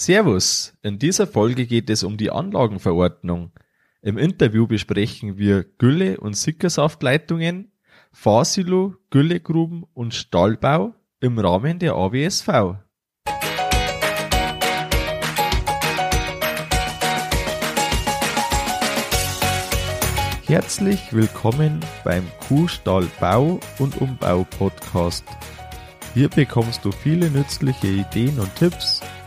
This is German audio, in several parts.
Servus, in dieser Folge geht es um die Anlagenverordnung. Im Interview besprechen wir Gülle- und Sickersaftleitungen, Fahrsilo, Güllegruben und Stahlbau im Rahmen der AWSV. Herzlich willkommen beim Kuhstallbau und Umbau Podcast. Hier bekommst du viele nützliche Ideen und Tipps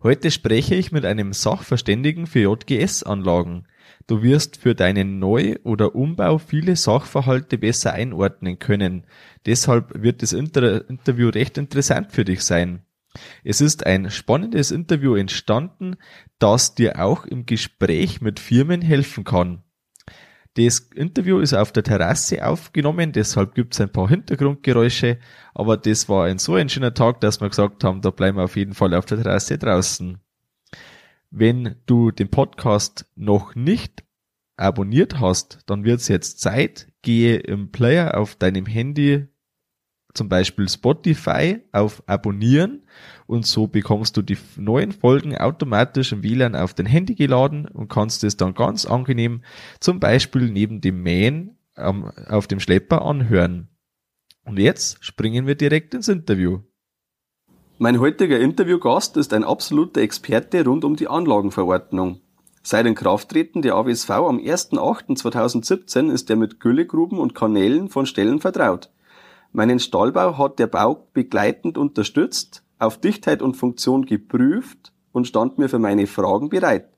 Heute spreche ich mit einem Sachverständigen für JGS-Anlagen. Du wirst für deinen Neu- oder Umbau viele Sachverhalte besser einordnen können. Deshalb wird das Inter Interview recht interessant für dich sein. Es ist ein spannendes Interview entstanden, das dir auch im Gespräch mit Firmen helfen kann. Das Interview ist auf der Terrasse aufgenommen, deshalb gibt es ein paar Hintergrundgeräusche, aber das war ein so ein schöner Tag, dass wir gesagt haben, da bleiben wir auf jeden Fall auf der Terrasse draußen. Wenn du den Podcast noch nicht abonniert hast, dann wird es jetzt Zeit. Gehe im Player auf deinem Handy zum Beispiel Spotify auf Abonnieren und so bekommst du die neuen Folgen automatisch im WLAN auf dein Handy geladen und kannst es dann ganz angenehm zum Beispiel neben dem Mähen auf dem Schlepper anhören. Und jetzt springen wir direkt ins Interview. Mein heutiger Interviewgast ist ein absoluter Experte rund um die Anlagenverordnung. Seit Inkrafttreten der AWSV am 1.8.2017 ist er mit Güllegruben und Kanälen von Stellen vertraut. Meinen Stallbau hat der Bau begleitend unterstützt, auf Dichtheit und Funktion geprüft und stand mir für meine Fragen bereit.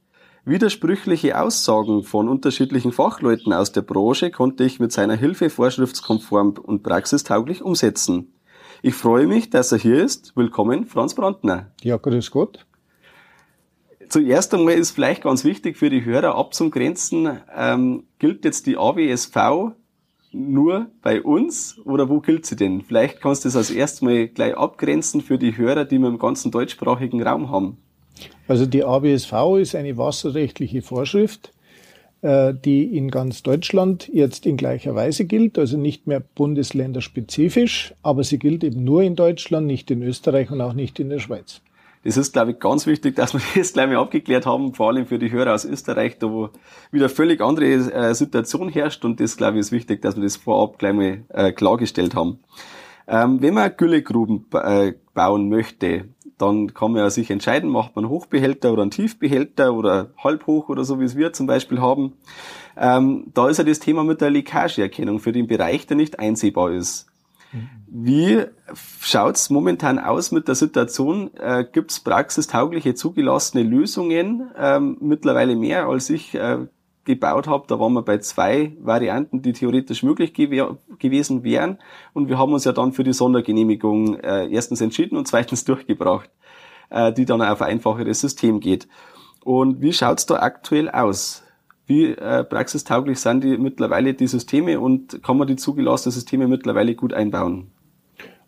Widersprüchliche Aussagen von unterschiedlichen Fachleuten aus der Branche konnte ich mit seiner Hilfe vorschriftskonform und praxistauglich umsetzen. Ich freue mich, dass er hier ist. Willkommen, Franz Brandner. Ja, grüß Gott. Zuerst einmal ist vielleicht ganz wichtig für die Hörer abzugrenzen, ähm, gilt jetzt die AWSV nur bei uns oder wo gilt sie denn? Vielleicht kannst du das als erstes mal gleich abgrenzen für die Hörer, die wir im ganzen deutschsprachigen Raum haben. Also die ABSV ist eine wasserrechtliche Vorschrift, äh, die in ganz Deutschland jetzt in gleicher Weise gilt, also nicht mehr bundesländerspezifisch, aber sie gilt eben nur in Deutschland, nicht in Österreich und auch nicht in der Schweiz. Das ist, glaube ich, ganz wichtig, dass wir das gleich mal abgeklärt haben, vor allem für die Hörer aus Österreich, da wo wieder völlig andere äh, Situation herrscht und das, glaube ich, ist wichtig, dass wir das vorab gleich mal äh, klargestellt haben. Ähm, wenn man Güllegruben äh, bauen möchte, dann kann man ja sich entscheiden, macht man einen Hochbehälter oder einen Tiefbehälter oder halbhoch oder so, wie es wir zum Beispiel haben. Ähm, da ist ja das Thema mit der Leckageerkennung für den Bereich, der nicht einsehbar ist. Wie schaut's momentan aus mit der Situation? Äh, Gibt es praxistaugliche zugelassene Lösungen? Ähm, mittlerweile mehr, als ich äh, gebaut habe. Da waren wir bei zwei Varianten, die theoretisch möglich gew gewesen wären. Und wir haben uns ja dann für die Sondergenehmigung äh, erstens entschieden und zweitens durchgebracht, äh, die dann auf ein einfacheres System geht. Und wie schaut's da aktuell aus? Wie äh, praxistauglich sind die mittlerweile die Systeme und kann man die zugelassenen Systeme mittlerweile gut einbauen?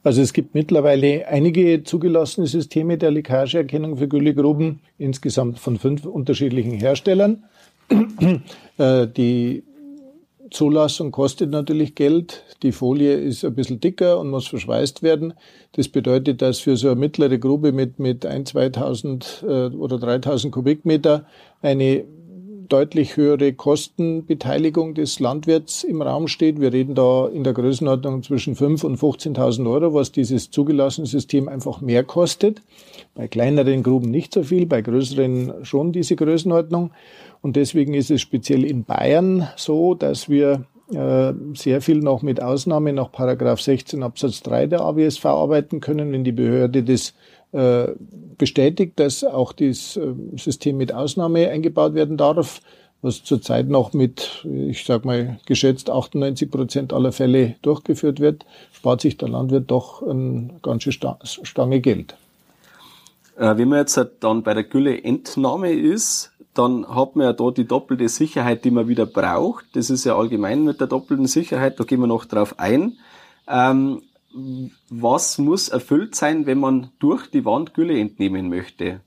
Also es gibt mittlerweile einige zugelassene Systeme der Leckageerkennung für Güllegruben, insgesamt von fünf unterschiedlichen Herstellern. Äh, die Zulassung kostet natürlich Geld. Die Folie ist ein bisschen dicker und muss verschweißt werden. Das bedeutet, dass für so eine mittlere Grube mit, mit 1, 2000 äh, oder 3000 Kubikmeter eine deutlich höhere Kostenbeteiligung des Landwirts im Raum steht. Wir reden da in der Größenordnung zwischen 5.000 und 15.000 Euro, was dieses zugelassene System einfach mehr kostet. Bei kleineren Gruben nicht so viel, bei größeren schon diese Größenordnung. Und deswegen ist es speziell in Bayern so, dass wir äh, sehr viel noch mit Ausnahme nach Paragraph 16 Absatz 3 der AWSV arbeiten können, wenn die Behörde das bestätigt, dass auch das äh, System mit Ausnahme eingebaut werden darf, was zurzeit noch mit, ich sag mal, geschätzt 98 Prozent aller Fälle durchgeführt wird, spart sich der Landwirt doch eine ganze Stange Geld. Äh, wenn man jetzt dann bei der Gülleentnahme ist, dann hat man ja da die doppelte Sicherheit, die man wieder braucht. Das ist ja allgemein mit der doppelten Sicherheit, da gehen wir noch drauf ein. Ähm, was muss erfüllt sein, wenn man durch die Wand Gülle entnehmen möchte?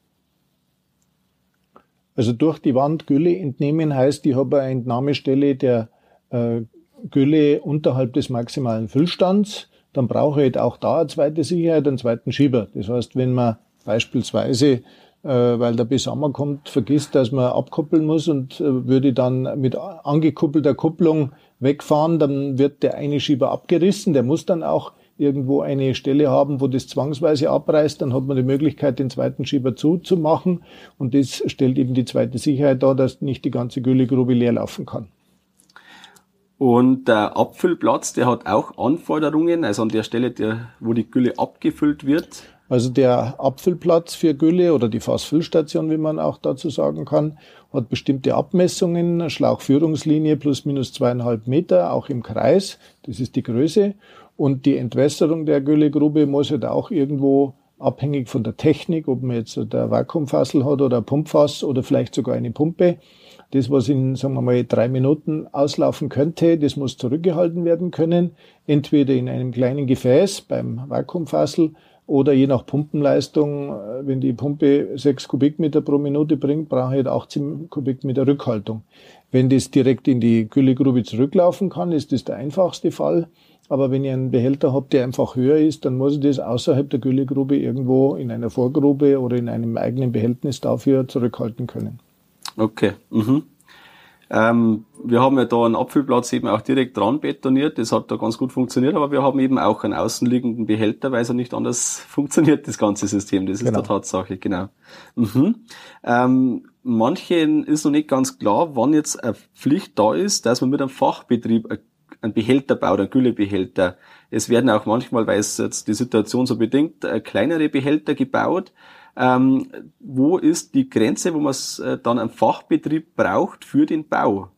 Also durch die Wand Gülle entnehmen heißt, ich habe eine Entnahmestelle der äh, Gülle unterhalb des maximalen Füllstands. Dann brauche ich auch da eine zweite Sicherheit, einen zweiten Schieber. Das heißt, wenn man beispielsweise äh, weil der Besammer kommt, vergisst, dass man abkoppeln muss und äh, würde dann mit angekuppelter Kupplung wegfahren, dann wird der eine Schieber abgerissen, der muss dann auch irgendwo eine Stelle haben, wo das zwangsweise abreißt, dann hat man die Möglichkeit, den zweiten Schieber zuzumachen und das stellt eben die zweite Sicherheit dar, dass nicht die ganze Güllegrube leer laufen kann. Und der Abfüllplatz, der hat auch Anforderungen, also an der Stelle, der, wo die Gülle abgefüllt wird. Also der Abfüllplatz für Gülle oder die Fassfüllstation, wie man auch dazu sagen kann, hat bestimmte Abmessungen, Schlauchführungslinie plus minus zweieinhalb Meter, auch im Kreis, das ist die Größe. Und die Entwässerung der Güllegrube muss halt auch irgendwo abhängig von der Technik, ob man jetzt der Vakuumfassel hat oder ein Pumpfass oder vielleicht sogar eine Pumpe. Das, was in, sagen wir mal, drei Minuten auslaufen könnte, das muss zurückgehalten werden können. Entweder in einem kleinen Gefäß beim Vakuumfassel oder je nach Pumpenleistung, äh, wenn die Pumpe 6 Kubikmeter pro Minute bringt, brauche ich halt 18 Kubikmeter Rückhaltung. Wenn das direkt in die Güllegrube zurücklaufen kann, ist das der einfachste Fall. Aber wenn ich einen Behälter habe, der einfach höher ist, dann muss ich das außerhalb der Güllegrube irgendwo in einer Vorgrube oder in einem eigenen Behältnis dafür zurückhalten können. Okay. Mhm. Ähm, wir haben ja da einen Apfelplatz eben auch direkt dran betoniert. Das hat da ganz gut funktioniert, aber wir haben eben auch einen außenliegenden Behälter, weil es ja nicht anders funktioniert, das ganze System. Das ist genau. der Tatsache, genau. Mhm. Ähm, manchen ist noch nicht ganz klar, wann jetzt eine Pflicht da ist, dass man mit einem Fachbetrieb einen Behälter baut, einen Güllebehälter. Es werden auch manchmal, weil es jetzt die Situation so bedingt, äh, kleinere Behälter gebaut. Ähm, wo ist die Grenze, wo man es äh, dann einen Fachbetrieb braucht für den Bau?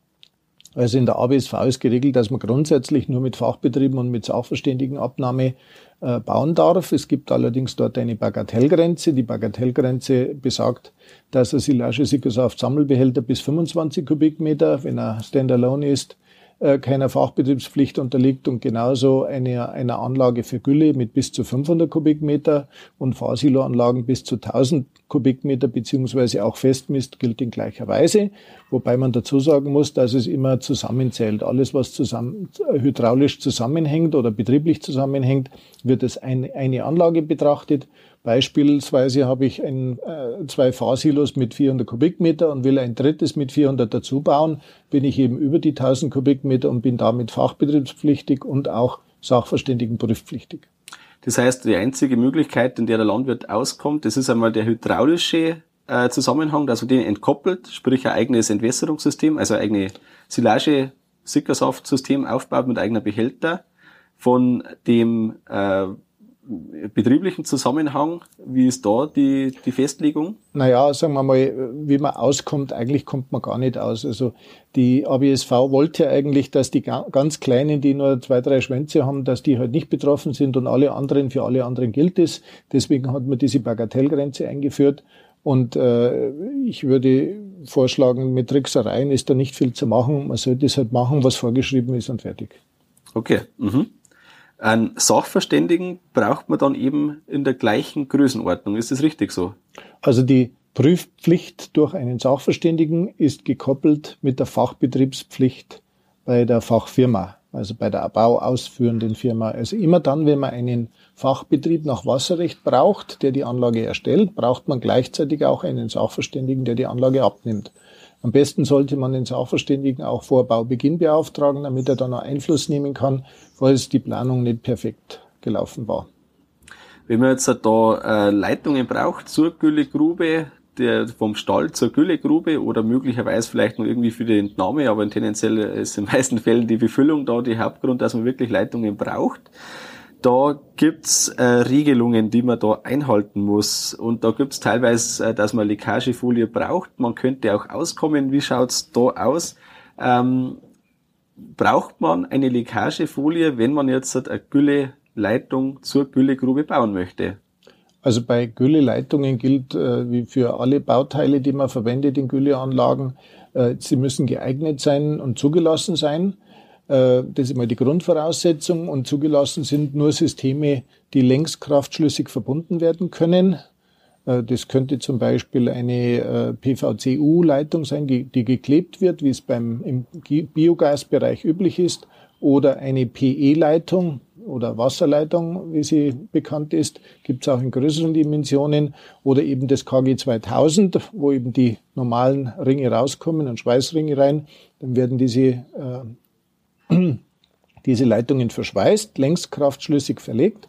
Also in der ABSV ist geregelt, dass man grundsätzlich nur mit Fachbetrieben und mit Sachverständigenabnahme äh, bauen darf. Es gibt allerdings dort eine Bagatellgrenze. Die Bagatellgrenze besagt, dass ein Silage-Sickersaft-Sammelbehälter bis 25 Kubikmeter, wenn er standalone ist, äh, keiner Fachbetriebspflicht unterliegt und genauso eine, eine Anlage für Gülle mit bis zu 500 Kubikmeter und Fahrsiloanlagen bis zu 1000 Kubikmeter beziehungsweise auch Festmist gilt in gleicher Weise, wobei man dazu sagen muss, dass es immer zusammenzählt. Alles, was zusammen, hydraulisch zusammenhängt oder betrieblich zusammenhängt, wird als ein, eine Anlage betrachtet Beispielsweise habe ich ein, äh, zwei Fahrsilos mit 400 Kubikmeter und will ein drittes mit 400 dazu bauen, bin ich eben über die 1000 Kubikmeter und bin damit fachbetriebspflichtig und auch Sachverständigenprüfpflichtig. Das heißt, die einzige Möglichkeit, in der der Landwirt auskommt, das ist einmal der hydraulische äh, Zusammenhang, man den entkoppelt, sprich ein eigenes Entwässerungssystem, also ein eigenes Silage-Sickersaft-System aufbaut mit eigener Behälter von dem äh, betrieblichen Zusammenhang, wie ist da die, die Festlegung? Naja, sagen wir mal, wie man auskommt, eigentlich kommt man gar nicht aus. Also die ABSV wollte ja eigentlich, dass die ganz Kleinen, die nur zwei, drei Schwänze haben, dass die halt nicht betroffen sind und alle anderen, für alle anderen gilt es. Deswegen hat man diese Bagatellgrenze eingeführt. Und äh, ich würde vorschlagen, mit Tricksereien ist da nicht viel zu machen. Man sollte es halt machen, was vorgeschrieben ist und fertig. Okay. Mhm. Einen Sachverständigen braucht man dann eben in der gleichen Größenordnung. Ist das richtig so? Also die Prüfpflicht durch einen Sachverständigen ist gekoppelt mit der Fachbetriebspflicht bei der Fachfirma, also bei der bauausführenden Firma. Also immer dann, wenn man einen Fachbetrieb nach Wasserrecht braucht, der die Anlage erstellt, braucht man gleichzeitig auch einen Sachverständigen, der die Anlage abnimmt. Am besten sollte man den Sachverständigen auch vor Baubeginn beauftragen, damit er dann auch Einfluss nehmen kann, falls die Planung nicht perfekt gelaufen war. Wenn man jetzt da äh, Leitungen braucht zur Güllegrube, der vom Stall zur Güllegrube oder möglicherweise vielleicht noch irgendwie für die Entnahme, aber tendenziell ist in den meisten Fällen die Befüllung da der Hauptgrund, dass man wirklich Leitungen braucht da gibt's äh, Regelungen, die man da einhalten muss. Und da gibt's teilweise, äh, dass man Leckagefolie braucht. Man könnte auch auskommen. Wie schaut's da aus? Ähm, braucht man eine Leckagefolie, wenn man jetzt eine Gülleleitung zur Güllegrube bauen möchte? Also bei Gülleleitungen gilt äh, wie für alle Bauteile, die man verwendet in Gülleanlagen, äh, sie müssen geeignet sein und zugelassen sein. Äh, das ist mal die Grundvoraussetzung und zugelassen sind nur Systeme, die längskraftschlüssig verbunden werden können. Äh, das könnte zum Beispiel eine äh, PVCU-Leitung sein, die, geklebt wird, wie es beim im Biogasbereich üblich ist, oder eine PE-Leitung, oder Wasserleitung, wie sie bekannt ist, gibt es auch in größeren Dimensionen oder eben das KG 2000, wo eben die normalen Ringe rauskommen und Schweißringe rein. Dann werden diese, diese Leitungen verschweißt, längskraftschlüssig verlegt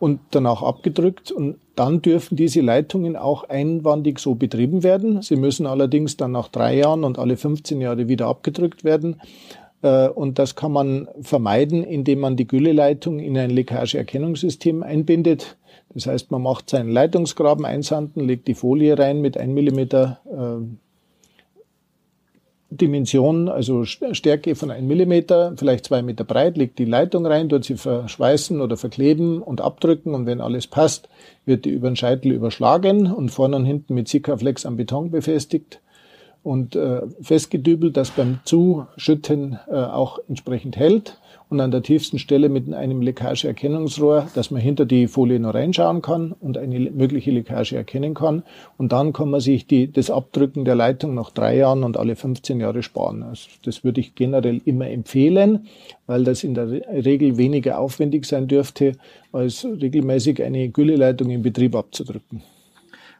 und danach abgedrückt und dann dürfen diese Leitungen auch einwandig so betrieben werden. Sie müssen allerdings dann nach drei Jahren und alle 15 Jahre wieder abgedrückt werden. Äh, und das kann man vermeiden, indem man die Gülleleitung in ein Leckageerkennungssystem einbindet. Das heißt, man macht seinen Leitungsgraben einsanden, legt die Folie rein mit 1 Millimeter äh, Dimension, also Stärke von 1 Millimeter, vielleicht 2 Meter breit, legt die Leitung rein, dort sie verschweißen oder verkleben und abdrücken und wenn alles passt, wird die über den Scheitel überschlagen und vorne und hinten mit Sikaflex am Beton befestigt und äh, festgedübelt, das beim Zuschütten äh, auch entsprechend hält und an der tiefsten Stelle mit einem Leckageerkennungsrohr, dass man hinter die Folie noch reinschauen kann und eine mögliche Leckage erkennen kann. Und dann kann man sich die, das Abdrücken der Leitung nach drei Jahren und alle 15 Jahre sparen. Also das würde ich generell immer empfehlen, weil das in der Regel weniger aufwendig sein dürfte, als regelmäßig eine Gülleleitung in Betrieb abzudrücken.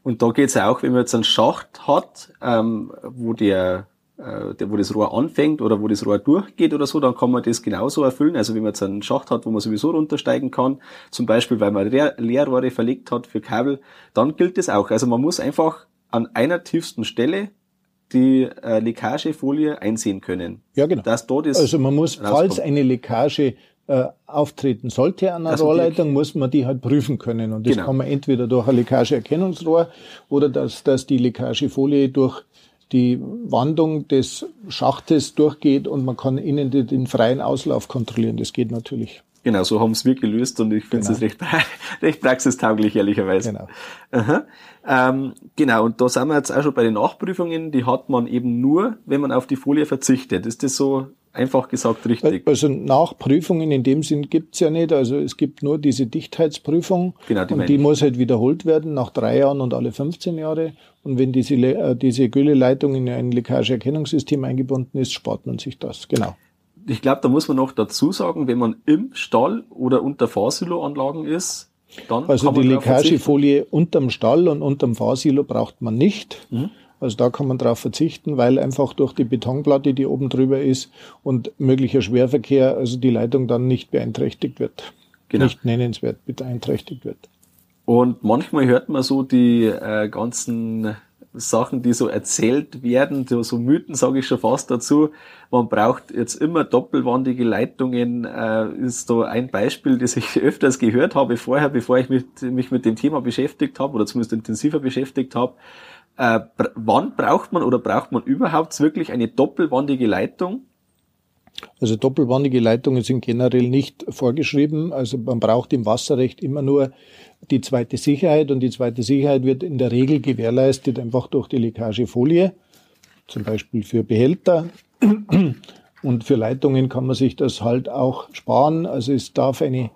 Und da geht's auch, wenn man jetzt einen Schacht hat, ähm, wo der, wo das Rohr anfängt oder wo das Rohr durchgeht oder so, dann kann man das genauso erfüllen. Also wenn man jetzt einen Schacht hat, wo man sowieso runtersteigen kann, zum Beispiel weil man Leer Leerrohre verlegt hat für Kabel, dann gilt das auch. Also man muss einfach an einer tiefsten Stelle die äh, Leckagefolie einsehen können. Ja, genau. Dass dort ist also man muss, rauskommt. falls eine Leckage äh, auftreten sollte an einer also Rohrleitung, muss man die halt prüfen können. Und das genau. kann man entweder durch ein Leckageerkennungsrohr oder dass, dass die Leckagefolie durch die Wandung des Schachtes durchgeht und man kann innen den, den freien Auslauf kontrollieren. Das geht natürlich. Genau, so haben wir gelöst und ich finde es genau. recht, recht praxistauglich, ehrlicherweise. Genau. Aha. Ähm, genau, und da sind wir jetzt auch schon bei den Nachprüfungen, die hat man eben nur, wenn man auf die Folie verzichtet. Ist das so einfach gesagt richtig. Also Nachprüfungen in dem Sinn gibt's ja nicht. Also es gibt nur diese Dichtheitsprüfung genau, die und die muss halt wiederholt werden nach drei Jahren und alle 15 Jahre. Und wenn diese, äh, diese Gülleleitung in ein Leckageerkennungssystem eingebunden ist, spart man sich das. Genau. Ich glaube, da muss man noch dazu sagen, wenn man im Stall oder unter Fahrsiloanlagen ist, dann also die Leckagefolie unterm Stall und unterm Fahrsilo braucht man nicht. Mhm. Also da kann man drauf verzichten, weil einfach durch die Betonplatte, die oben drüber ist und möglicher Schwerverkehr, also die Leitung dann nicht beeinträchtigt wird. Genau. Nicht nennenswert beeinträchtigt wird. Und manchmal hört man so die äh, ganzen Sachen, die so erzählt werden, so Mythen sage ich schon fast dazu. Man braucht jetzt immer doppelwandige Leitungen, äh, ist da ein Beispiel, das ich öfters gehört habe vorher, bevor ich mich, mich mit dem Thema beschäftigt habe oder zumindest intensiver beschäftigt habe. Äh, wann braucht man oder braucht man überhaupt wirklich eine doppelwandige Leitung? Also doppelwandige Leitungen sind generell nicht vorgeschrieben. Also man braucht im Wasserrecht immer nur die zweite Sicherheit und die zweite Sicherheit wird in der Regel gewährleistet einfach durch die Leckagefolie, zum Beispiel für Behälter. Und für Leitungen kann man sich das halt auch sparen. Also es darf eine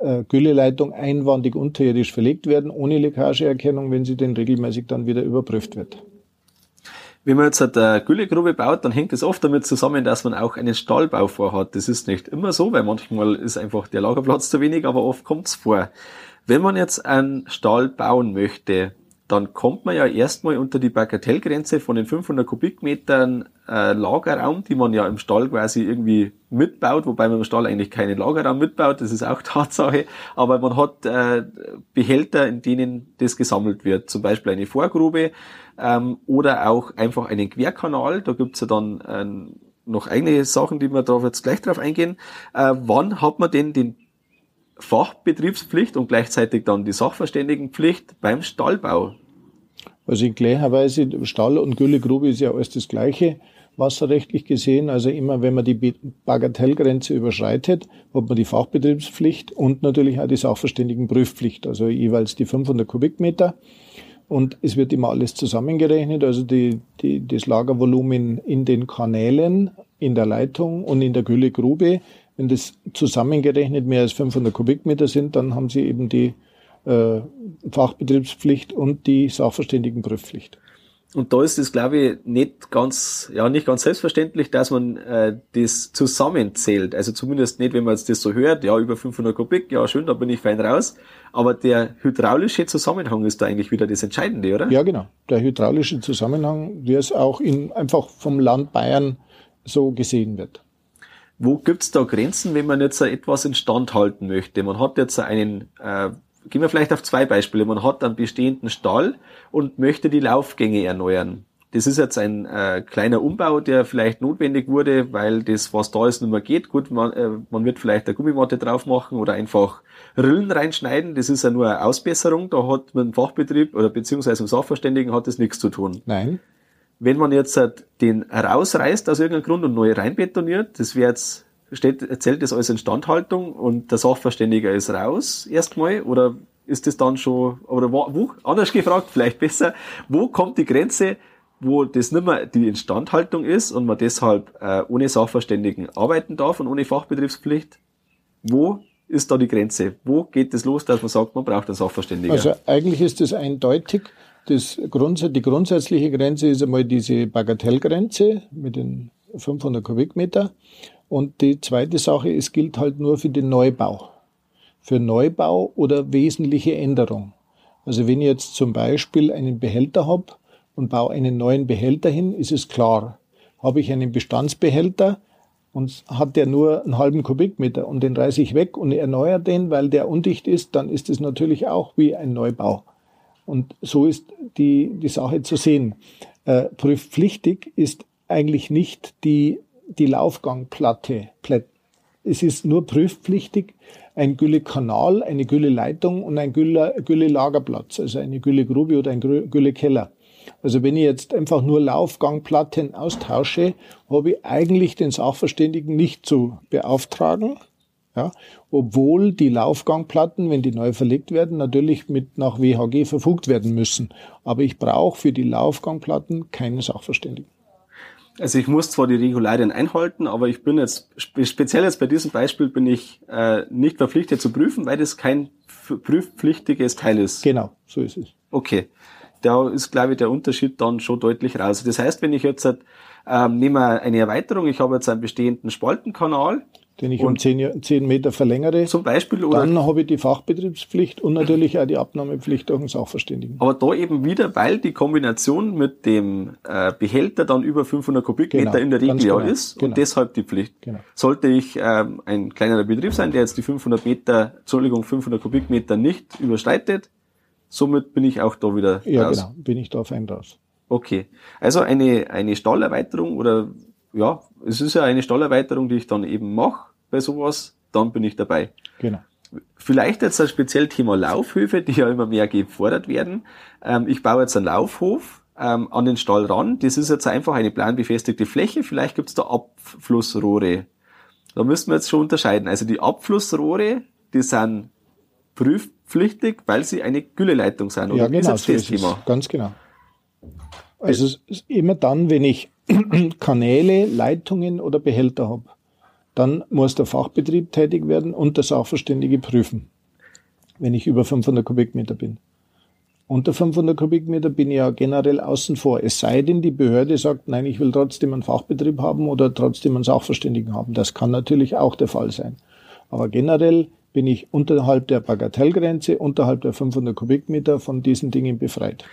äh, Gülleleitung einwandig unterirdisch verlegt werden, ohne Leckageerkennung, wenn sie denn regelmäßig dann wieder überprüft wird. Wenn man jetzt eine Güllegrube baut, dann hängt es oft damit zusammen, dass man auch einen Stallbau vorhat. Das ist nicht immer so, weil manchmal ist einfach der Lagerplatz zu wenig, aber oft kommt es vor. Wenn man jetzt einen Stall bauen möchte, dann kommt man ja erstmal unter die Bagatellgrenze von den 500 Kubikmetern äh, Lagerraum, die man ja im Stall quasi irgendwie mitbaut, wobei man im Stall eigentlich keinen Lagerraum mitbaut, das ist auch Tatsache, aber man hat äh, Behälter, in denen das gesammelt wird, zum Beispiel eine Vorgrube ähm, oder auch einfach einen Querkanal, da gibt's ja dann äh, noch eigene Sachen, die wir da jetzt gleich drauf eingehen. Äh, wann hat man denn den Fachbetriebspflicht und gleichzeitig dann die Sachverständigenpflicht beim Stallbau. Also in gleicher Weise, Stall und Güllegrube ist ja alles das Gleiche, wasserrechtlich gesehen. Also immer, wenn man die Bagatellgrenze überschreitet, hat man die Fachbetriebspflicht und natürlich auch die Sachverständigenprüfpflicht, also jeweils die 500 Kubikmeter. Und es wird immer alles zusammengerechnet, also die, die, das Lagervolumen in den Kanälen, in der Leitung und in der Güllegrube. Wenn das zusammengerechnet mehr als 500 Kubikmeter sind, dann haben sie eben die äh, Fachbetriebspflicht und die Sachverständigenprüfpflicht. Und da ist es, glaube ich, nicht ganz, ja, nicht ganz selbstverständlich, dass man äh, das zusammenzählt. Also zumindest nicht, wenn man jetzt das so hört, ja, über 500 Kubik, ja, schön, da bin ich fein raus. Aber der hydraulische Zusammenhang ist da eigentlich wieder das Entscheidende, oder? Ja, genau. Der hydraulische Zusammenhang, wie es auch in, einfach vom Land Bayern so gesehen wird. Wo gibt's da Grenzen, wenn man jetzt etwas instand halten möchte? Man hat jetzt einen äh, gehen wir vielleicht auf zwei Beispiele. Man hat einen bestehenden Stall und möchte die Laufgänge erneuern. Das ist jetzt ein äh, kleiner Umbau, der vielleicht notwendig wurde, weil das, was da ist, nicht mehr geht. Gut, man, äh, man wird vielleicht eine Gummimatte drauf machen oder einfach Rillen reinschneiden. Das ist ja nur eine Ausbesserung. Da hat man im Fachbetrieb oder beziehungsweise im Sachverständigen hat das nichts zu tun. Nein. Wenn man jetzt halt den rausreißt aus irgendeinem Grund und neu reinbetoniert, das wäre jetzt steht, erzählt das als Instandhaltung und der Sachverständiger ist raus erstmal oder ist das dann schon, oder wo, anders gefragt, vielleicht besser, wo kommt die Grenze, wo das nicht mehr die Instandhaltung ist und man deshalb äh, ohne Sachverständigen arbeiten darf und ohne Fachbetriebspflicht? Wo ist da die Grenze? Wo geht es das los, dass man sagt, man braucht einen Sachverständigen? Also eigentlich ist das eindeutig. Das Grunds die grundsätzliche Grenze ist einmal diese Bagatellgrenze mit den 500 Kubikmeter. Und die zweite Sache, es gilt halt nur für den Neubau. Für Neubau oder wesentliche Änderung. Also wenn ich jetzt zum Beispiel einen Behälter habe und baue einen neuen Behälter hin, ist es klar. Habe ich einen Bestandsbehälter und hat der nur einen halben Kubikmeter und den reiße ich weg und erneuere den, weil der undicht ist, dann ist es natürlich auch wie ein Neubau. Und so ist die, die Sache zu sehen. Äh, prüfpflichtig ist eigentlich nicht die die Laufgangplatte. Es ist nur prüfpflichtig ein Güllekanal, eine Gülleleitung und ein Gülle-Lagerplatz, also eine Güllegrube oder ein Güllekeller. Also wenn ich jetzt einfach nur Laufgangplatten austausche, habe ich eigentlich den Sachverständigen nicht zu beauftragen, ja, obwohl die Laufgangplatten, wenn die neu verlegt werden, natürlich mit nach WHG verfugt werden müssen. Aber ich brauche für die Laufgangplatten keinen Sachverständigen. Also ich muss zwar die Regularien einhalten, aber ich bin jetzt, speziell jetzt bei diesem Beispiel bin ich äh, nicht verpflichtet zu prüfen, weil das kein prüfpflichtiges Teil ist. Genau, so ist es. Okay. Da ist, glaube ich, der Unterschied dann schon deutlich raus. Das heißt, wenn ich jetzt ähm, nehme eine Erweiterung, ich habe jetzt einen bestehenden Spaltenkanal, den ich und um zehn, zehn Meter verlängere. Zum Beispiel, oder? Dann habe ich die Fachbetriebspflicht und natürlich auch die Abnahmepflicht durch den Sachverständigen. Aber da eben wieder, weil die Kombination mit dem äh, Behälter dann über 500 Kubikmeter genau, in der Regel ja genau, ist genau. und deshalb die Pflicht. Genau. Sollte ich ähm, ein kleinerer Betrieb sein, der jetzt die 500 Meter, Entschuldigung, 500 Kubikmeter nicht überschreitet, somit bin ich auch da wieder Ja, raus. genau, bin ich da fein raus. Okay. Also eine, eine Stallerweiterung oder ja, es ist ja eine Stallerweiterung, die ich dann eben mache bei sowas, dann bin ich dabei. Genau. Vielleicht jetzt ein speziell Thema Laufhöfe, die ja immer mehr gefordert werden. Ähm, ich baue jetzt einen Laufhof ähm, an den Stall ran. Das ist jetzt einfach eine planbefestigte Fläche. Vielleicht gibt es da Abflussrohre. Da müssen wir jetzt schon unterscheiden. Also die Abflussrohre, die sind prüfpflichtig, weil sie eine Gülleleitung sind. Oder ja, genau, ist so das Thema? Es. Ganz genau. Also es ist immer dann, wenn ich Kanäle, Leitungen oder Behälter habe dann muss der Fachbetrieb tätig werden und der Sachverständige prüfen, wenn ich über 500 Kubikmeter bin. Unter 500 Kubikmeter bin ich ja generell außen vor. Es sei denn, die Behörde sagt, nein, ich will trotzdem einen Fachbetrieb haben oder trotzdem einen Sachverständigen haben. Das kann natürlich auch der Fall sein. Aber generell bin ich unterhalb der Bagatellgrenze, unterhalb der 500 Kubikmeter von diesen Dingen befreit.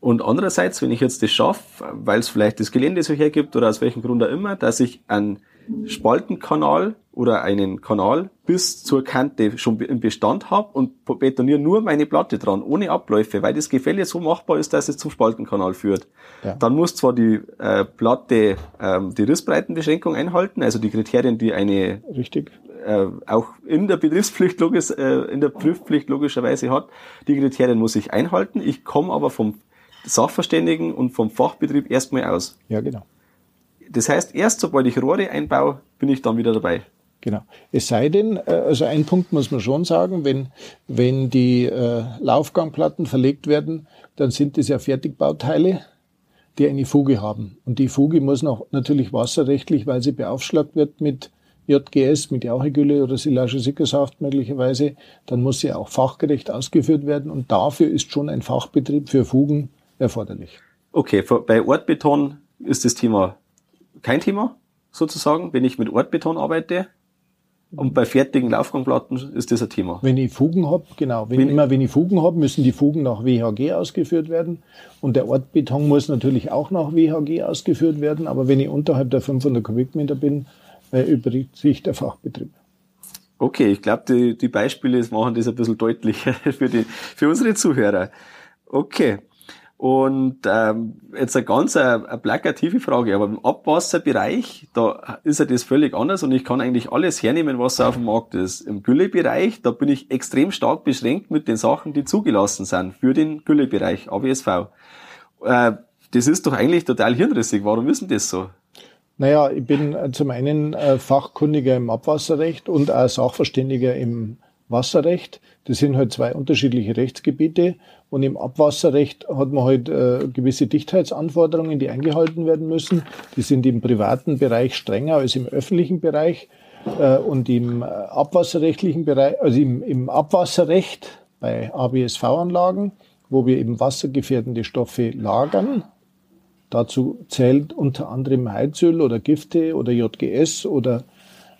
Und andererseits, wenn ich jetzt das schaffe, weil es vielleicht das Gelände so hergibt oder aus welchem Grund auch immer, dass ich einen Spaltenkanal oder einen Kanal bis zur Kante schon im Bestand habe und betoniere nur meine Platte dran, ohne Abläufe, weil das Gefälle so machbar ist, dass es zum Spaltenkanal führt. Ja. Dann muss zwar die äh, Platte ähm, die Rissbreitenbeschränkung einhalten, also die Kriterien, die eine Richtig. Äh, auch in der Betriebspflicht logisch, äh, in der Prüfpflicht logischerweise hat, die Kriterien muss ich einhalten. Ich komme aber vom Sachverständigen und vom Fachbetrieb erstmal aus. Ja, genau. Das heißt, erst sobald ich Rohre einbaue, bin ich dann wieder dabei. Genau. Es sei denn, äh, also ein Punkt muss man schon sagen, wenn, wenn die äh, Laufgangplatten verlegt werden, dann sind das ja Fertigbauteile, die eine Fuge haben. Und die Fuge muss noch natürlich wasserrechtlich, weil sie beaufschlagt wird mit JGS, mit Jauchegülle oder Silage-Sickersaft möglicherweise, dann muss sie auch fachgerecht ausgeführt werden. Und dafür ist schon ein Fachbetrieb für Fugen erforderlich. Okay, bei Ortbeton ist das Thema kein Thema, sozusagen, wenn ich mit Ortbeton arbeite. Und bei fertigen Laufgangplatten ist das ein Thema. Wenn ich Fugen habe, genau. Wenn, wenn immer wenn ich Fugen habe, müssen die Fugen nach WHG ausgeführt werden. Und der Ortbeton muss natürlich auch nach WHG ausgeführt werden. Aber wenn ich unterhalb der 500 Kubikmeter bin, äh, übrigens sich der Fachbetrieb. Okay, ich glaube, die, die Beispiele machen das ein bisschen deutlicher für, die, für unsere Zuhörer. Okay. Und ähm, jetzt eine ganz eine, eine plakative Frage, aber im Abwasserbereich, da ist ja das völlig anders und ich kann eigentlich alles hernehmen, was auf dem Markt ist. Im Güllebereich, da bin ich extrem stark beschränkt mit den Sachen, die zugelassen sind für den Güllebereich, AWSV. Äh, das ist doch eigentlich total hirnrissig. Warum ist denn das so? Naja, ich bin äh, zum einen äh, Fachkundiger im Abwasserrecht und auch Sachverständiger im Wasserrecht. Das sind halt zwei unterschiedliche Rechtsgebiete. Und im Abwasserrecht hat man halt äh, gewisse Dichtheitsanforderungen, die eingehalten werden müssen. Die sind im privaten Bereich strenger als im öffentlichen Bereich. Äh, und im äh, abwasserrechtlichen Bereich, also im, im Abwasserrecht bei ABSV-Anlagen, wo wir eben wassergefährdende Stoffe lagern. Dazu zählt unter anderem Heizöl oder Gifte oder JGS oder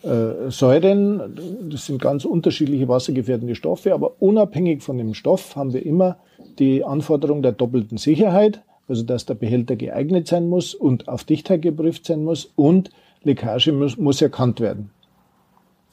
äh, Säuren. Das sind ganz unterschiedliche wassergefährdende Stoffe, aber unabhängig von dem Stoff haben wir immer die Anforderung der doppelten Sicherheit, also dass der Behälter geeignet sein muss und auf Dichtheit geprüft sein muss und Leckage muss, muss erkannt werden.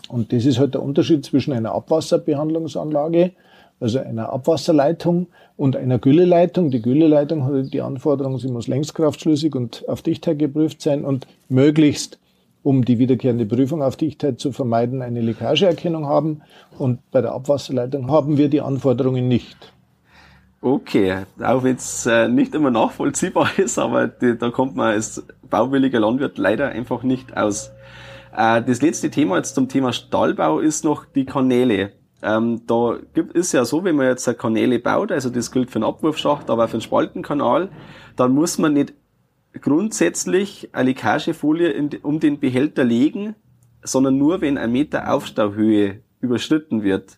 Und das ist halt der Unterschied zwischen einer Abwasserbehandlungsanlage, also einer Abwasserleitung und einer Gülleleitung. Die Gülleleitung hat die Anforderung, sie muss längskraftschlüssig und auf Dichtheit geprüft sein und möglichst um die wiederkehrende Prüfung auf Dichtheit zu vermeiden, eine Leckageerkennung haben. Und bei der Abwasserleitung haben wir die Anforderungen nicht. Okay, auch wenn es äh, nicht immer nachvollziehbar ist, aber da kommt man als bauwilliger Landwirt leider einfach nicht aus. Äh, das letzte Thema jetzt zum Thema Stahlbau ist noch die Kanäle. Ähm, da gibt, ist ja so, wenn man jetzt Kanäle baut, also das gilt für einen Abwurfschacht, aber auch für einen Spaltenkanal, dann muss man nicht grundsätzlich eine Leckagefolie um den Behälter legen, sondern nur, wenn ein Meter Aufstauhöhe überschritten wird.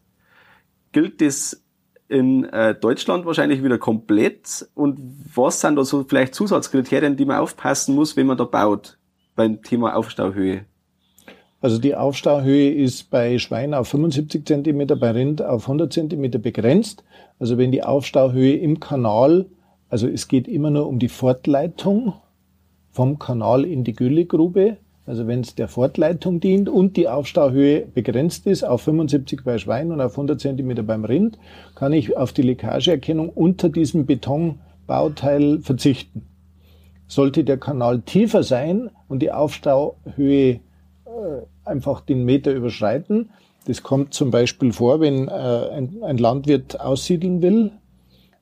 Gilt das in äh, Deutschland wahrscheinlich wieder komplett? Und was sind da so vielleicht Zusatzkriterien, die man aufpassen muss, wenn man da baut beim Thema Aufstauhöhe? Also die Aufstauhöhe ist bei Schwein auf 75 Zentimeter, bei Rind auf 100 Zentimeter begrenzt. Also wenn die Aufstauhöhe im Kanal, also es geht immer nur um die Fortleitung vom Kanal in die Güllegrube, also wenn es der Fortleitung dient und die Aufstauhöhe begrenzt ist auf 75 bei Schwein und auf 100 Zentimeter beim Rind, kann ich auf die Leckageerkennung unter diesem Betonbauteil verzichten. Sollte der Kanal tiefer sein und die Aufstauhöhe äh, einfach den Meter überschreiten, das kommt zum Beispiel vor, wenn äh, ein, ein Landwirt aussiedeln will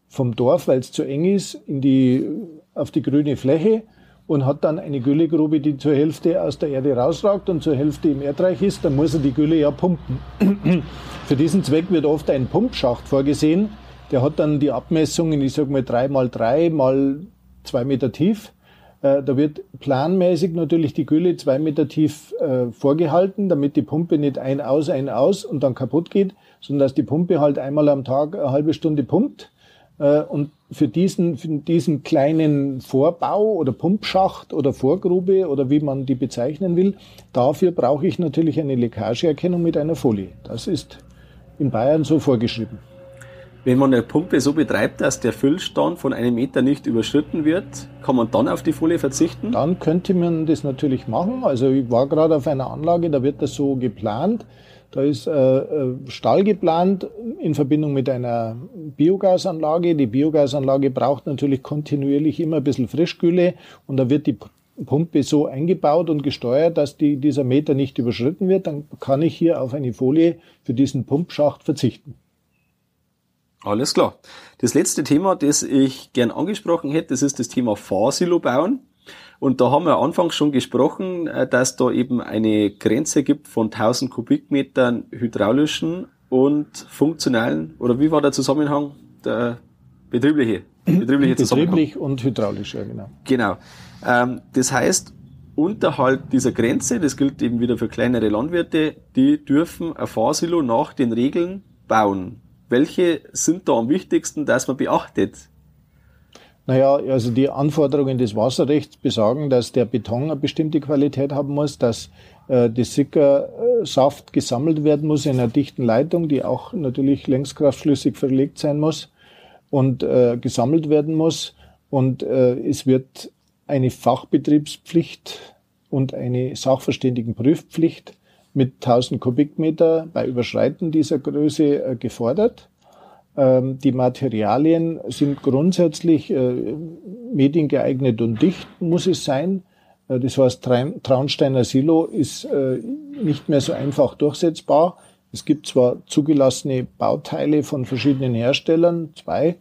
vom Dorf, weil es zu eng ist, in die, auf die grüne Fläche und hat dann eine Güllegrube, die zur Hälfte aus der Erde rausragt und zur Hälfte im Erdreich ist, dann muss er die Gülle ja pumpen. Für diesen Zweck wird oft ein Pumpschacht vorgesehen. Der hat dann die Abmessungen, ich sag mal drei mal drei mal zwei Meter tief. Äh, da wird planmäßig natürlich die Gülle zwei Meter tief äh, vorgehalten, damit die Pumpe nicht ein aus, ein aus und dann kaputt geht, sondern dass die Pumpe halt einmal am Tag eine halbe Stunde pumpt äh, und für diesen, für diesen kleinen Vorbau oder Pumpschacht oder Vorgrube oder wie man die bezeichnen will, dafür brauche ich natürlich eine Leckageerkennung mit einer Folie. Das ist in Bayern so vorgeschrieben. Wenn man eine Pumpe so betreibt, dass der Füllstand von einem Meter nicht überschritten wird, kann man dann auf die Folie verzichten? Dann könnte man das natürlich machen. Also ich war gerade auf einer Anlage, da wird das so geplant. Da ist äh, äh, Stall geplant in Verbindung mit einer Biogasanlage. Die Biogasanlage braucht natürlich kontinuierlich immer ein bisschen Frischkühle und da wird die Pumpe so eingebaut und gesteuert, dass die, dieser Meter nicht überschritten wird. Dann kann ich hier auf eine Folie für diesen Pumpschacht verzichten. Alles klar. Das letzte Thema, das ich gern angesprochen hätte, das ist das Thema Fahrsilo bauen. Und da haben wir anfangs schon gesprochen, äh, dass da eben eine Grenze gibt von 1000 Kubikmetern hydraulischen und funktionalen, oder wie war der Zusammenhang? Der betriebliche, betriebliche Zusammenhang. Betrieblich und hydraulisch, ja genau. Genau. Ähm, das heißt, unterhalb dieser Grenze, das gilt eben wieder für kleinere Landwirte, die dürfen ein Fahrsilo nach den Regeln bauen. Welche sind da am wichtigsten, dass man beachtet? Naja, also die Anforderungen des Wasserrechts besagen, dass der Beton eine bestimmte Qualität haben muss, dass äh, der Sickersaft gesammelt werden muss in einer dichten Leitung, die auch natürlich längskraftschlüssig verlegt sein muss und äh, gesammelt werden muss. Und äh, es wird eine Fachbetriebspflicht und eine Sachverständigenprüfpflicht mit 1000 Kubikmeter bei Überschreiten dieser Größe äh, gefordert. Ähm, die Materialien sind grundsätzlich äh, mediengeeignet und dicht, muss es sein. Äh, das heißt, Traunsteiner Silo ist nicht mehr so einfach durchsetzbar. Es gibt zwar zugelassene Bauteile von verschiedenen Herstellern, zwei,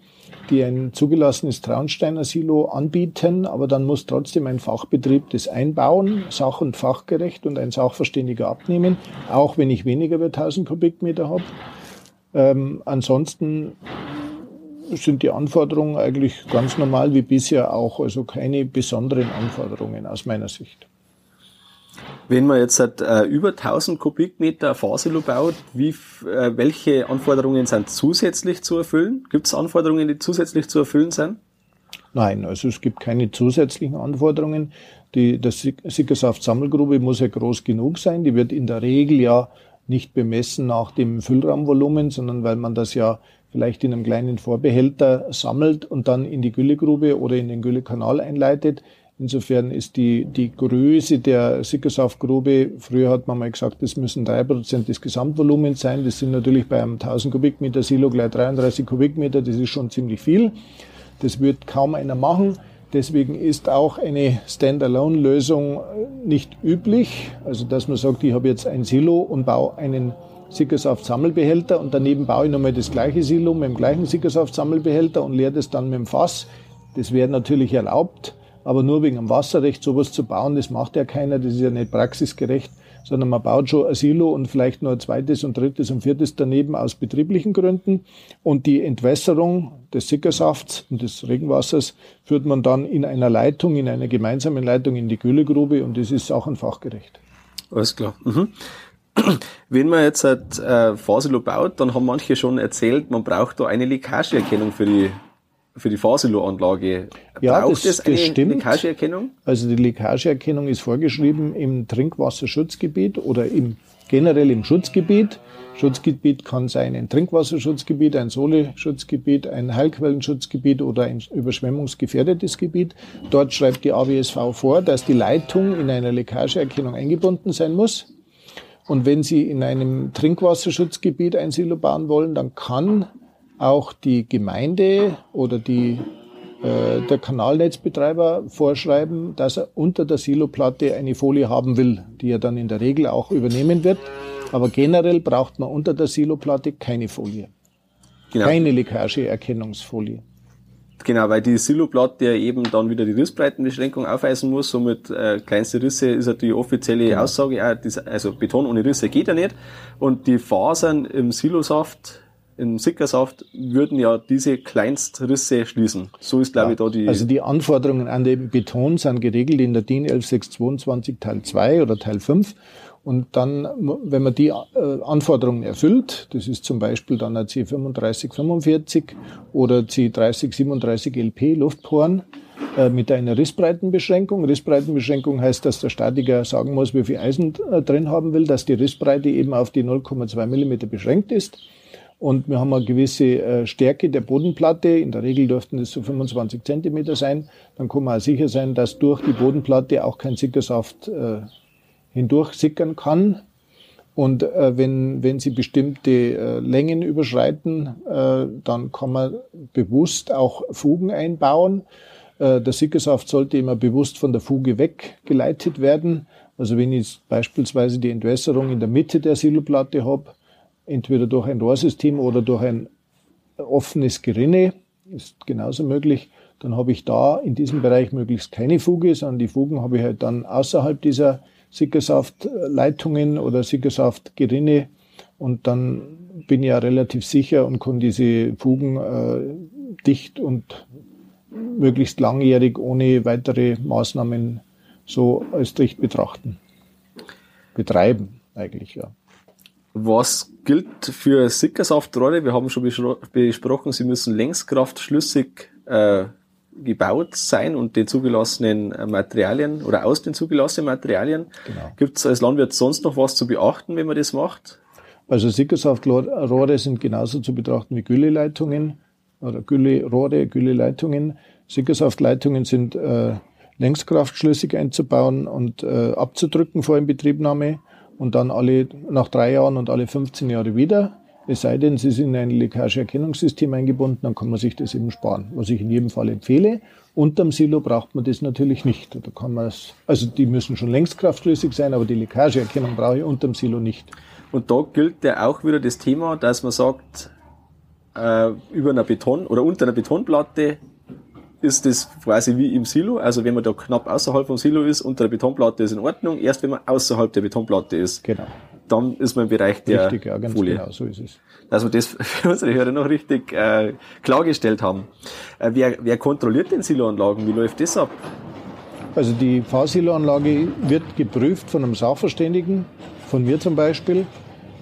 die ein zugelassenes Traunsteiner Silo anbieten, aber dann muss trotzdem ein Fachbetrieb das einbauen, sach- und fachgerecht und ein Sachverständiger abnehmen, auch wenn ich weniger wie 1000 Kubikmeter habe. Ähm, ansonsten sind die Anforderungen eigentlich ganz normal wie bisher auch, also keine besonderen Anforderungen aus meiner Sicht. Wenn man jetzt halt, äh, über 1000 Kubikmeter Fasilo baut, wie, äh, welche Anforderungen sind zusätzlich zu erfüllen? Gibt es Anforderungen, die zusätzlich zu erfüllen sind? Nein, also es gibt keine zusätzlichen Anforderungen. Die, das Sickersaft-Sammelgrube muss ja groß genug sein. Die wird in der Regel ja nicht bemessen nach dem Füllraumvolumen, sondern weil man das ja vielleicht in einem kleinen Vorbehälter sammelt und dann in die Güllegrube oder in den Güllekanal einleitet. Insofern ist die, die Größe der Sickersaftgrube, früher hat man mal gesagt, das müssen drei Prozent des Gesamtvolumens sein. Das sind natürlich bei einem 1000 Kubikmeter Silo gleich 33 Kubikmeter. Das ist schon ziemlich viel. Das wird kaum einer machen. Deswegen ist auch eine Standalone-Lösung nicht üblich. Also, dass man sagt, ich habe jetzt ein Silo und baue einen Sickersaft-Sammelbehälter und daneben baue ich nochmal das gleiche Silo mit dem gleichen Sickersaft-Sammelbehälter und leere das dann mit dem Fass. Das wäre natürlich erlaubt. Aber nur wegen dem Wasserrecht sowas zu bauen, das macht ja keiner, das ist ja nicht praxisgerecht, sondern man baut schon ein Silo und vielleicht nur ein zweites und drittes und viertes daneben aus betrieblichen Gründen. Und die Entwässerung des Sickersafts und des Regenwassers führt man dann in einer Leitung, in einer gemeinsamen Leitung in die Güllegrube und das ist auch ein fachgerecht. Alles klar. Mhm. Wenn man jetzt halt, äh, Fasilo baut, dann haben manche schon erzählt, man braucht da eine Leckageerkennung für die für die Fahrsilo-Anlage. Ja, Braucht das, es eine das stimmt. Leckageerkennung? Also die Leckageerkennung ist vorgeschrieben im Trinkwasserschutzgebiet oder im generell im Schutzgebiet. Schutzgebiet kann sein ein Trinkwasserschutzgebiet, ein Soleschutzgebiet, ein Heilquellenschutzgebiet oder ein überschwemmungsgefährdetes Gebiet. Dort schreibt die AWSV vor, dass die Leitung in einer Leckageerkennung eingebunden sein muss. Und wenn Sie in einem Trinkwasserschutzgebiet ein Silo bauen wollen, dann kann auch die Gemeinde oder die, äh, der Kanalnetzbetreiber vorschreiben, dass er unter der Siloplatte eine Folie haben will, die er dann in der Regel auch übernehmen wird. Aber generell braucht man unter der Siloplatte keine Folie. Genau. Keine Leckageerkennungsfolie. Genau, weil die Siloplatte ja eben dann wieder die Rissbreitenbeschränkung aufweisen muss. Somit äh, kleinste Risse ist ja die offizielle genau. Aussage. Auch, also Beton ohne Risse geht ja nicht. Und die Fasern im Silosaft im Sickersaft würden ja diese Kleinstrisse schließen. So ist, glaube ja, ich, da die... Also die Anforderungen an den Beton sind geregelt in der DIN 11622 Teil 2 oder Teil 5. Und dann, wenn man die äh, Anforderungen erfüllt, das ist zum Beispiel dann ein C3545 oder C3037 LP Luftporen, äh, mit einer Rissbreitenbeschränkung. Rissbreitenbeschränkung heißt, dass der Statiker sagen muss, wie viel Eisen äh, drin haben will, dass die Rissbreite eben auf die 0,2 Millimeter beschränkt ist. Und wir haben eine gewisse äh, Stärke der Bodenplatte. In der Regel dürften es so 25 Zentimeter sein. Dann kann man auch sicher sein, dass durch die Bodenplatte auch kein Sickersaft äh, hindurch sickern kann. Und äh, wenn, wenn Sie bestimmte äh, Längen überschreiten, äh, dann kann man bewusst auch Fugen einbauen. Äh, der Sickersaft sollte immer bewusst von der Fuge weggeleitet werden. Also wenn ich beispielsweise die Entwässerung in der Mitte der Siloplatte habe, entweder durch ein Rohrsystem oder durch ein offenes Gerinne ist genauso möglich. Dann habe ich da in diesem Bereich möglichst keine Fuge, sondern die Fugen habe ich halt dann außerhalb dieser Sickersaftleitungen oder Sickersaftgerinne und dann bin ich ja relativ sicher und kann diese Fugen äh, dicht und möglichst langjährig ohne weitere Maßnahmen so als dicht betrachten. Betreiben eigentlich, ja. Was gilt für Sickersaftrohre? Wir haben schon besprochen, sie müssen längskraftschlüssig äh, gebaut sein und den zugelassenen äh, Materialien oder aus den zugelassenen Materialien. Genau. Gibt es als Landwirt sonst noch was zu beachten, wenn man das macht? Also Sickersaftrohre sind genauso zu betrachten wie Gülleleitungen oder Güllerohre, Gülleleitungen. Sickersaftleitungen sind äh, längskraftschlüssig einzubauen und äh, abzudrücken vor Inbetriebnahme und dann alle nach drei Jahren und alle 15 Jahre wieder. Es sei denn, Sie sind in ein Leckageerkennungssystem eingebunden, dann kann man sich das eben sparen, was ich in jedem Fall empfehle. Unterm Silo braucht man das natürlich nicht. Da kann man es, also die müssen schon längst kraftschlüssig sein, aber die Leckageerkennung brauche ich unterm Silo nicht. Und da gilt ja auch wieder das Thema, dass man sagt, äh, über einer Beton oder unter einer Betonplatte ist das quasi wie im Silo. Also wenn man da knapp außerhalb vom Silo ist, unter der Betonplatte ist in Ordnung. Erst wenn man außerhalb der Betonplatte ist, genau. dann ist man im Bereich der richtig, ja, ganz Folie. Genau, so ist es. Dass wir das für unsere Hörer noch richtig äh, klargestellt haben. Äh, wer, wer kontrolliert denn Siloanlagen? Wie läuft das ab? Also die Fahrsiloanlage wird geprüft von einem Sachverständigen, von mir zum Beispiel,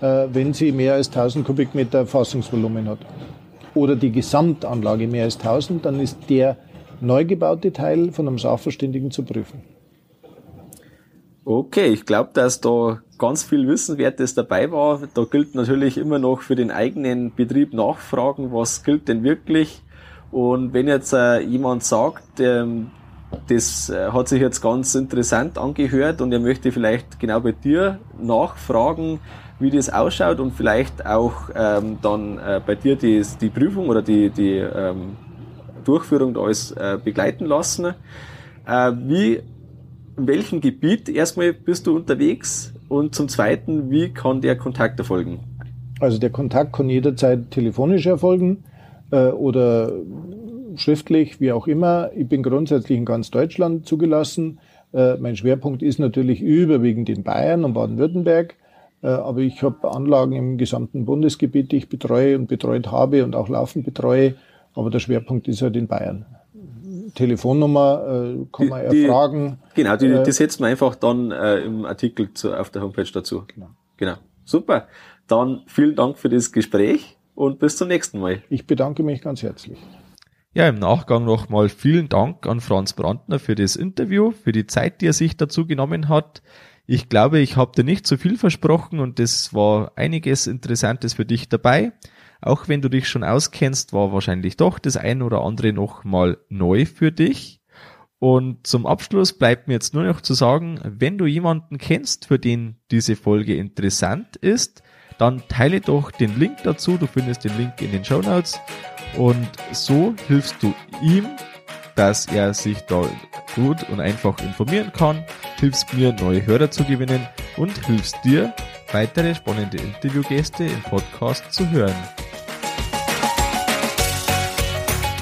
äh, wenn sie mehr als 1000 Kubikmeter Fassungsvolumen hat. Oder die Gesamtanlage mehr als 1000, dann ist der neu gebaute Teil von einem Sachverständigen zu prüfen. Okay, ich glaube, dass da ganz viel Wissenwertes dabei war. Da gilt natürlich immer noch für den eigenen Betrieb nachfragen, was gilt denn wirklich. Und wenn jetzt äh, jemand sagt, ähm, das äh, hat sich jetzt ganz interessant angehört und er möchte vielleicht genau bei dir nachfragen, wie das ausschaut und vielleicht auch ähm, dann äh, bei dir die, die Prüfung oder die, die ähm, Durchführung da alles äh, begleiten lassen. Äh, wie, in welchem Gebiet erstmal bist du unterwegs und zum Zweiten, wie kann der Kontakt erfolgen? Also der Kontakt kann jederzeit telefonisch erfolgen äh, oder schriftlich, wie auch immer. Ich bin grundsätzlich in ganz Deutschland zugelassen. Äh, mein Schwerpunkt ist natürlich überwiegend in Bayern und Baden-Württemberg. Äh, aber ich habe Anlagen im gesamten Bundesgebiet, die ich betreue und betreut habe und auch laufend betreue. Aber der Schwerpunkt ist halt in Bayern. Telefonnummer äh, kann man die, erfragen. Genau, die, äh, die setzt man einfach dann äh, im Artikel zu, auf der Homepage dazu. Genau. genau. Super. Dann vielen Dank für das Gespräch und bis zum nächsten Mal. Ich bedanke mich ganz herzlich. Ja, im Nachgang nochmal vielen Dank an Franz Brandner für das Interview, für die Zeit, die er sich dazu genommen hat. Ich glaube, ich habe dir nicht zu viel versprochen und es war einiges Interessantes für dich dabei. Auch wenn du dich schon auskennst, war wahrscheinlich doch das ein oder andere noch mal neu für dich. Und zum Abschluss bleibt mir jetzt nur noch zu sagen, wenn du jemanden kennst, für den diese Folge interessant ist, dann teile doch den Link dazu. Du findest den Link in den Show Notes. Und so hilfst du ihm, dass er sich da gut und einfach informieren kann, hilfst mir, neue Hörer zu gewinnen und hilfst dir, weitere spannende Interviewgäste im Podcast zu hören.